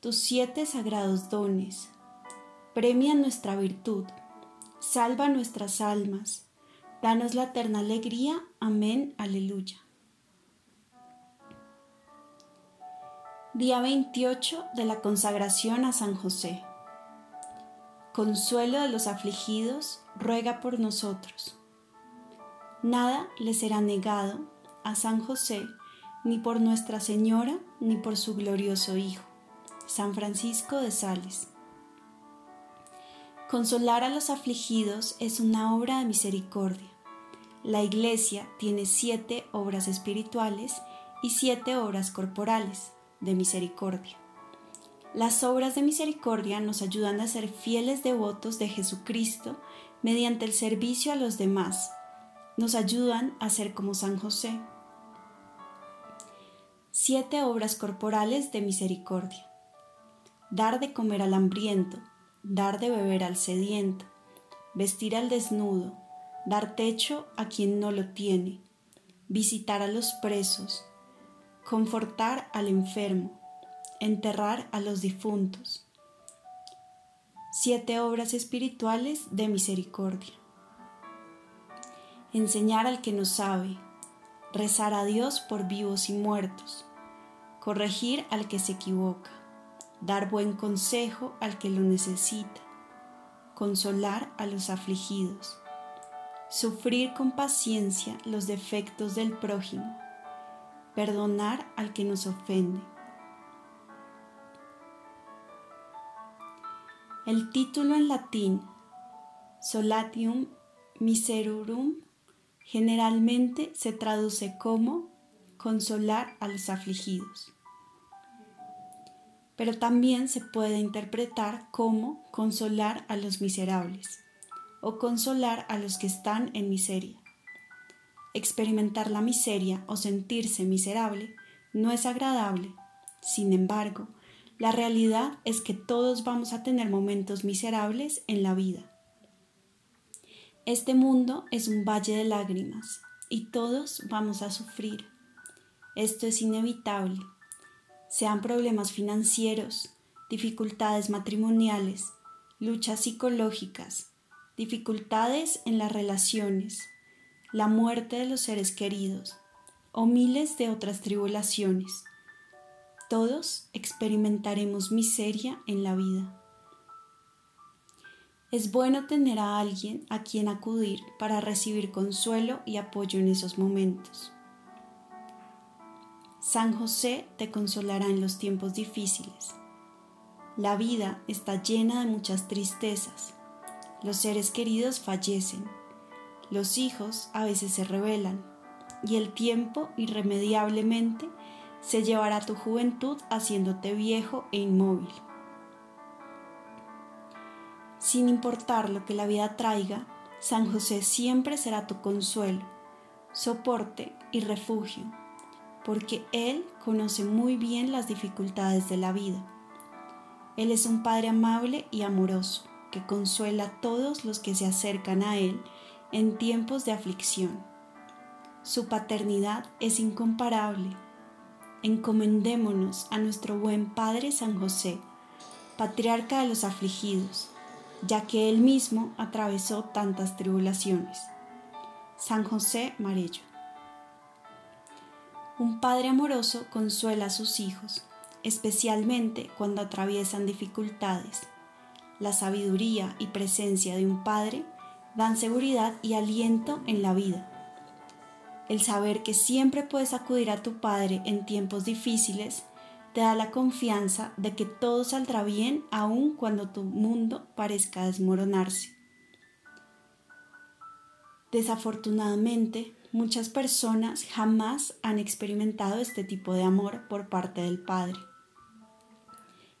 tus siete sagrados dones. Premia nuestra virtud, salva nuestras almas, danos la eterna alegría. Amén, aleluya. Día 28 de la consagración a San José. Consuelo de los afligidos, ruega por nosotros. Nada le será negado a San José, ni por Nuestra Señora, ni por su glorioso Hijo. San Francisco de Sales. Consolar a los afligidos es una obra de misericordia. La Iglesia tiene siete obras espirituales y siete obras corporales de misericordia. Las obras de misericordia nos ayudan a ser fieles devotos de Jesucristo mediante el servicio a los demás. Nos ayudan a ser como San José. Siete obras corporales de misericordia dar de comer al hambriento, dar de beber al sediento, vestir al desnudo, dar techo a quien no lo tiene, visitar a los presos, confortar al enfermo, enterrar a los difuntos. Siete obras espirituales de misericordia. Enseñar al que no sabe, rezar a Dios por vivos y muertos, corregir al que se equivoca, dar buen consejo al que lo necesita, consolar a los afligidos, sufrir con paciencia los defectos del prójimo, perdonar al que nos ofende. El título en latín, Solatium Miserurum, generalmente se traduce como consolar a los afligidos pero también se puede interpretar como consolar a los miserables o consolar a los que están en miseria. Experimentar la miseria o sentirse miserable no es agradable. Sin embargo, la realidad es que todos vamos a tener momentos miserables en la vida. Este mundo es un valle de lágrimas y todos vamos a sufrir. Esto es inevitable sean problemas financieros, dificultades matrimoniales, luchas psicológicas, dificultades en las relaciones, la muerte de los seres queridos o miles de otras tribulaciones. Todos experimentaremos miseria en la vida. Es bueno tener a alguien a quien acudir para recibir consuelo y apoyo en esos momentos. San José te consolará en los tiempos difíciles. La vida está llena de muchas tristezas. Los seres queridos fallecen. Los hijos a veces se rebelan. Y el tiempo irremediablemente se llevará tu juventud haciéndote viejo e inmóvil. Sin importar lo que la vida traiga, San José siempre será tu consuelo, soporte y refugio porque Él conoce muy bien las dificultades de la vida. Él es un Padre amable y amoroso, que consuela a todos los que se acercan a Él en tiempos de aflicción. Su paternidad es incomparable. Encomendémonos a nuestro buen Padre San José, patriarca de los afligidos, ya que Él mismo atravesó tantas tribulaciones. San José Marello. Un padre amoroso consuela a sus hijos. especialmente cuando atraviesan dificultades. La sabiduría y presencia de un padre dan seguridad y aliento en la vida. El saber que siempre puedes acudir a tu padre en tiempos difíciles te da la confianza de que todo saldrá bien aun cuando tu mundo parezca desmoronarse. Desafortunadamente, muchas personas jamás han experimentado este tipo de amor por parte del Padre.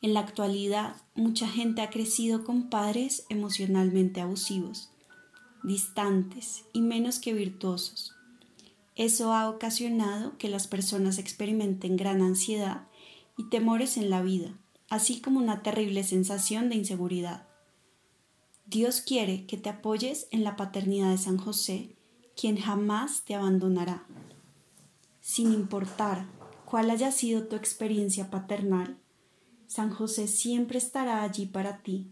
En la actualidad, mucha gente ha crecido con padres emocionalmente abusivos, distantes y menos que virtuosos. Eso ha ocasionado que las personas experimenten gran ansiedad y temores en la vida, así como una terrible sensación de inseguridad. Dios quiere que te apoyes en la paternidad de San José, quien jamás te abandonará. Sin importar cuál haya sido tu experiencia paternal, San José siempre estará allí para ti.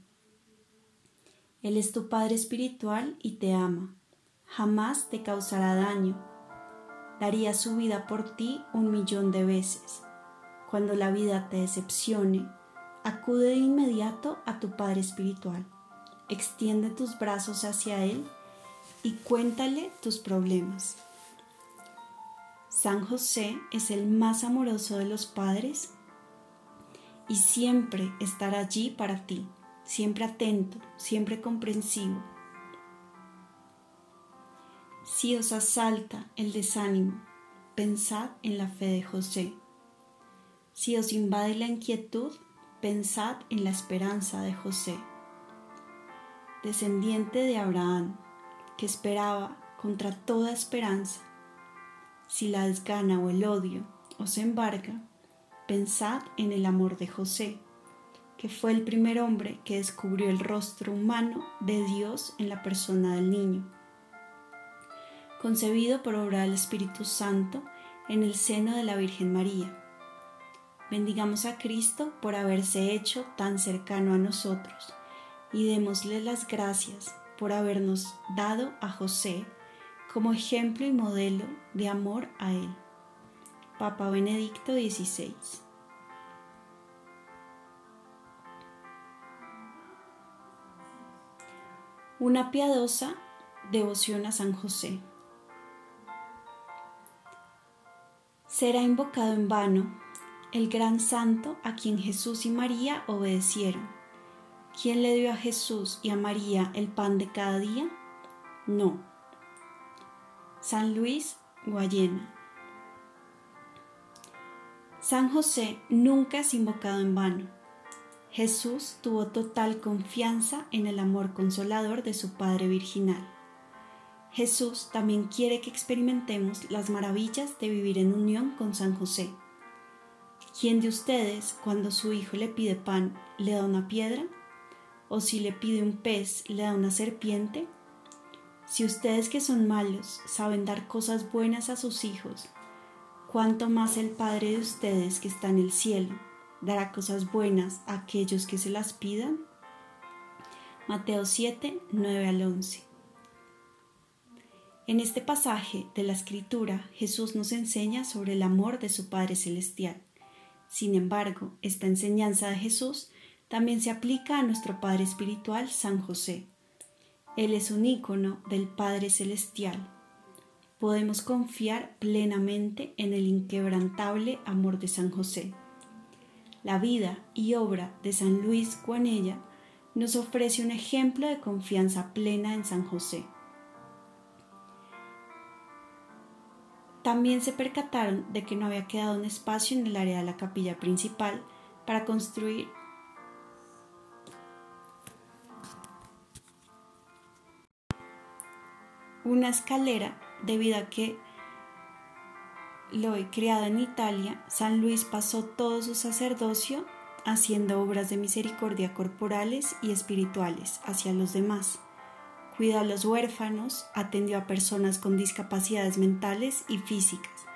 Él es tu Padre espiritual y te ama. Jamás te causará daño. Daría su vida por ti un millón de veces cuando la vida te decepcione, acude de inmediato a tu Padre Espiritual. Extiende tus brazos hacia Él y cuéntale tus problemas. San José es el más amoroso de los padres y siempre estará allí para ti, siempre atento, siempre comprensivo. Si os asalta el desánimo, pensad en la fe de José si os invade la inquietud, pensad en la esperanza de José, descendiente de Abraham, que esperaba contra toda esperanza. Si la desgana o el odio os embarga, pensad en el amor de José, que fue el primer hombre que descubrió el rostro humano de Dios en la persona del niño, concebido por obra del Espíritu Santo en el seno de la Virgen María Bendigamos a Cristo por haberse hecho tan cercano a nosotros y démosle las gracias por habernos dado a José como ejemplo y modelo de amor a Él. Papa Benedicto XVI. Una piadosa devoción a San José. Será invocado en vano el gran santo a quien Jesús y María obedecieron. ¿Quién le dio a Jesús y a María el pan de cada día? No. San Luis, Guayena. San José nunca es invocado en vano. Jesús tuvo total confianza en el amor consolador de su Padre Virginal. Jesús también quiere que experimentemos las maravillas de vivir en unión con San José ¿Quién de ustedes, cuando su hijo le pide pan, le da una piedra? ¿O si le pide un pez, le da una serpiente? Si ustedes que son malos saben dar cosas buenas a sus hijos, ¿cuánto más el Padre de ustedes que está en el cielo dará cosas buenas a aquellos que se las pidan? Mateo 7, 9 al 11. En este pasaje de la Escritura, Jesús nos enseña sobre el amor de su Padre Celestial. Sin embargo, esta enseñanza de Jesús también se aplica a nuestro Padre Espiritual, San José. Él es un ícono del Padre Celestial. Podemos confiar plenamente en el inquebrantable amor de San José. La vida y obra de San Luis Guanella nos ofrece un ejemplo de confianza plena en San José. También se percataron de que no había quedado un espacio en el área de la capilla principal para construir una escalera debido a que Loy, criado en Italia, San Luis pasó todo su sacerdocio haciendo obras de misericordia corporales y espirituales hacia los demás. Cuidó a los huérfanos, atendió a personas con discapacidades mentales y físicas,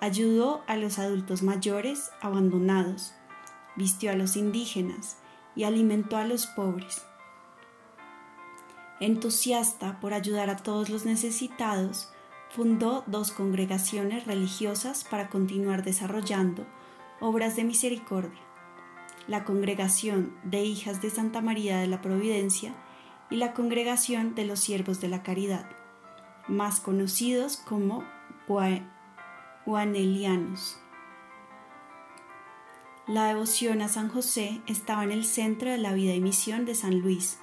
ayudó a los adultos mayores abandonados, vistió a los indígenas y alimentó a los pobres. Entusiasta por ayudar a todos los necesitados, fundó dos congregaciones religiosas para continuar desarrollando Obras de Misericordia, la Congregación de Hijas de Santa María de la Providencia y la Congregación de los Siervos de la Caridad, más conocidos como Guanelianos. La devoción a San José estaba en el centro de la vida y misión de San Luis.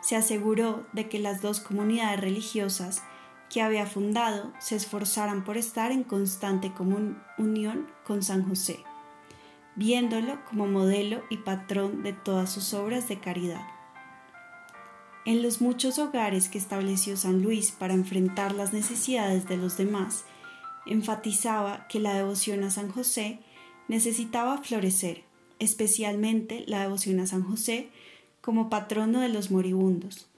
Se aseguró de que las dos comunidades religiosas que había fundado se esforzaran por estar en constante unión con San José, viéndolo como modelo y patrón de todas sus obras de caridad. En los muchos hogares que estableció San Luis para enfrentar las necesidades de los demás, enfatizaba que la devoción a San José necesitaba florecer, especialmente la devoción a San José como patrono de los moribundos,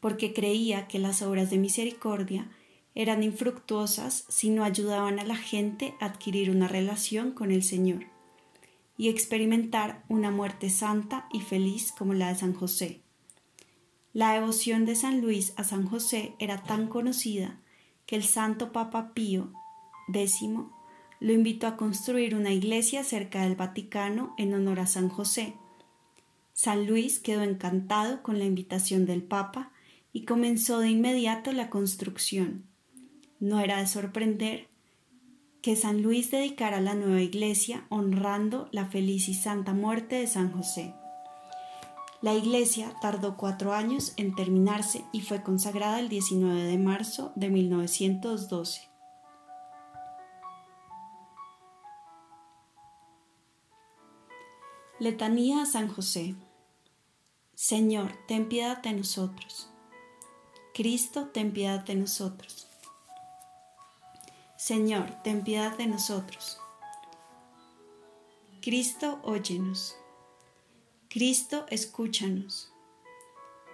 porque creía que las obras de misericordia eran infructuosas si no ayudaban a la gente a adquirir una relación con el Señor y experimentar una muerte santa y feliz como la de San José. La devoción de San Luis a San José era tan conocida que el Santo Papa Pío X lo invitó a construir una iglesia cerca del Vaticano en honor a San José. San Luis quedó encantado con la invitación del Papa y comenzó de inmediato la construcción. No era de sorprender que San Luis dedicara la nueva iglesia honrando la feliz y santa muerte de San José. La iglesia tardó cuatro años en terminarse y fue consagrada el 19 de marzo de 1912. Letanía a San José. Señor, ten piedad de nosotros. Cristo, ten piedad de nosotros. Señor, ten piedad de nosotros. Cristo, óyenos. Cristo, escúchanos.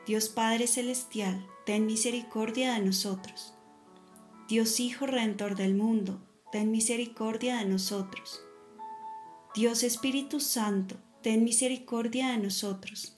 Dios Padre Celestial, ten misericordia de nosotros. Dios Hijo Redentor del mundo, ten misericordia de nosotros. Dios Espíritu Santo, ten misericordia de nosotros.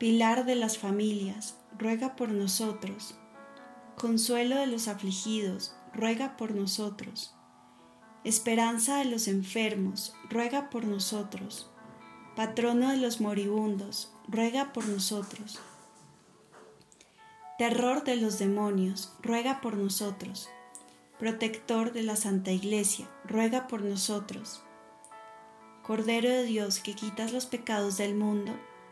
Pilar de las familias, ruega por nosotros. Consuelo de los afligidos, ruega por nosotros. Esperanza de los enfermos, ruega por nosotros. Patrono de los moribundos, ruega por nosotros. Terror de los demonios, ruega por nosotros. Protector de la Santa Iglesia, ruega por nosotros Cordero de Dios que quitas los pecados del mundo,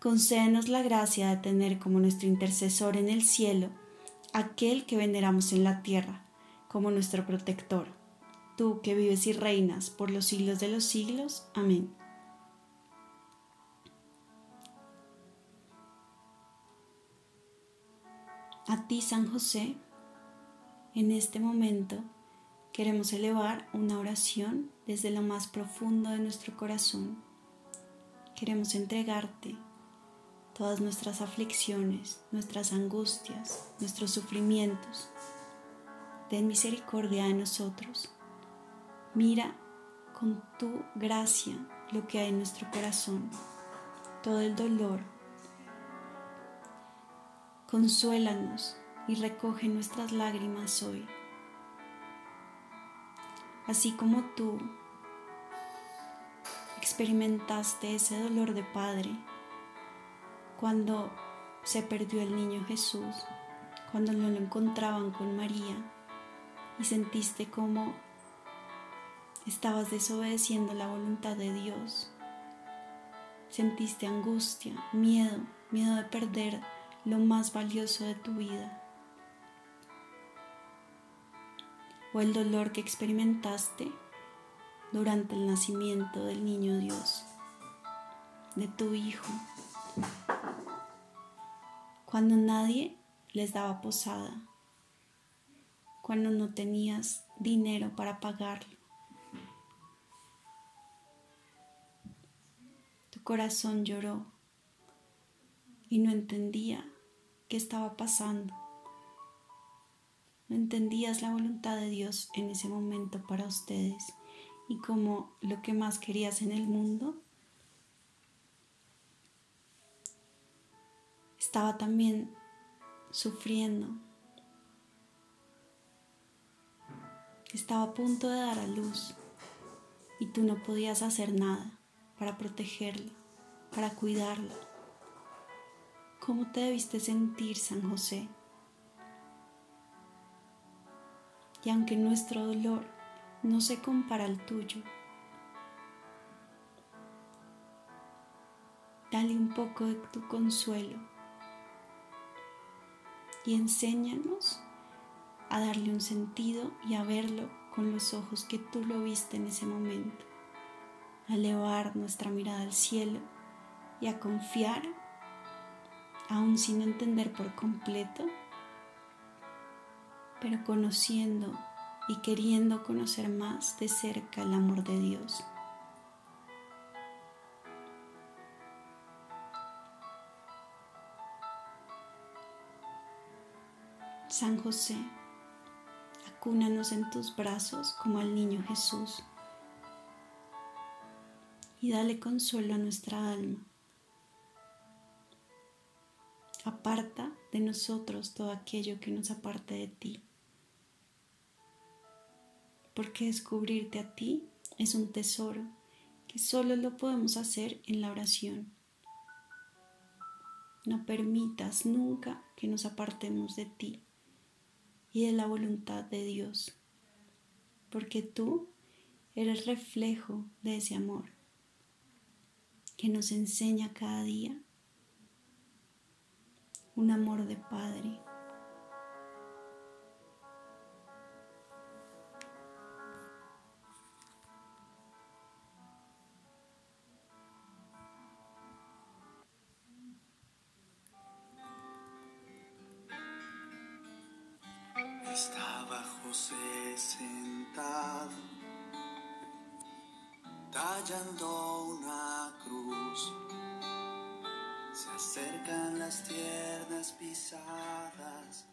concédenos la gracia de tener como nuestro intercesor en el cielo aquel que veneramos en la tierra, como nuestro protector. Tú que vives y reinas por los siglos de los siglos. Amén. A ti, San José, en este momento queremos elevar una oración desde lo más profundo de nuestro corazón. Queremos entregarte todas nuestras aflicciones, nuestras angustias, nuestros sufrimientos. Ten misericordia de nosotros. Mira con tu gracia lo que hay en nuestro corazón, todo el dolor. Consuélanos y recoge nuestras lágrimas hoy. Así como tú experimentaste ese dolor de padre cuando se perdió el niño Jesús, cuando no lo encontraban con María y sentiste como estabas desobedeciendo la voluntad de Dios. Sentiste angustia, miedo, miedo de perder lo más valioso de tu vida. O el dolor que experimentaste durante el nacimiento del niño Dios, de tu hijo cuando nadie les daba posada, cuando no tenías dinero para pagarlo. Tu corazón lloró y no entendía qué estaba pasando. No entendías la voluntad de Dios en ese momento para ustedes y como lo que más querías en el mundo estaba también sufriendo. Estaba a punto de dar a luz y tú no podías hacer nada para protegerla, para cuidarla. ¿Cómo te debiste sentir, San José? Y aunque nuestro dolor no se compara al tuyo, dale un poco de tu consuelo y enséñanos a darle un sentido y a verlo con los ojos que tú lo viste en ese momento, a elevar nuestra mirada al cielo y a confiar, aún sin entender por completo, pero conociendo y queriendo conocer más de cerca el amor de Dios. San José, acúnanos en tus brazos como al niño Jesús y dale consuelo a nuestra alma. Aparta de nosotros todo aquello que nos aparte de ti, porque descubrirte a ti es un tesoro que solo lo podemos hacer en la oración. No permitas nunca que nos apartemos de ti y de la voluntad de Dios, porque tú eres reflejo de ese amor que nos enseña cada día. Un amor de Padre José sentado, tallando una cruz. Se acercan las tiernas pisadas.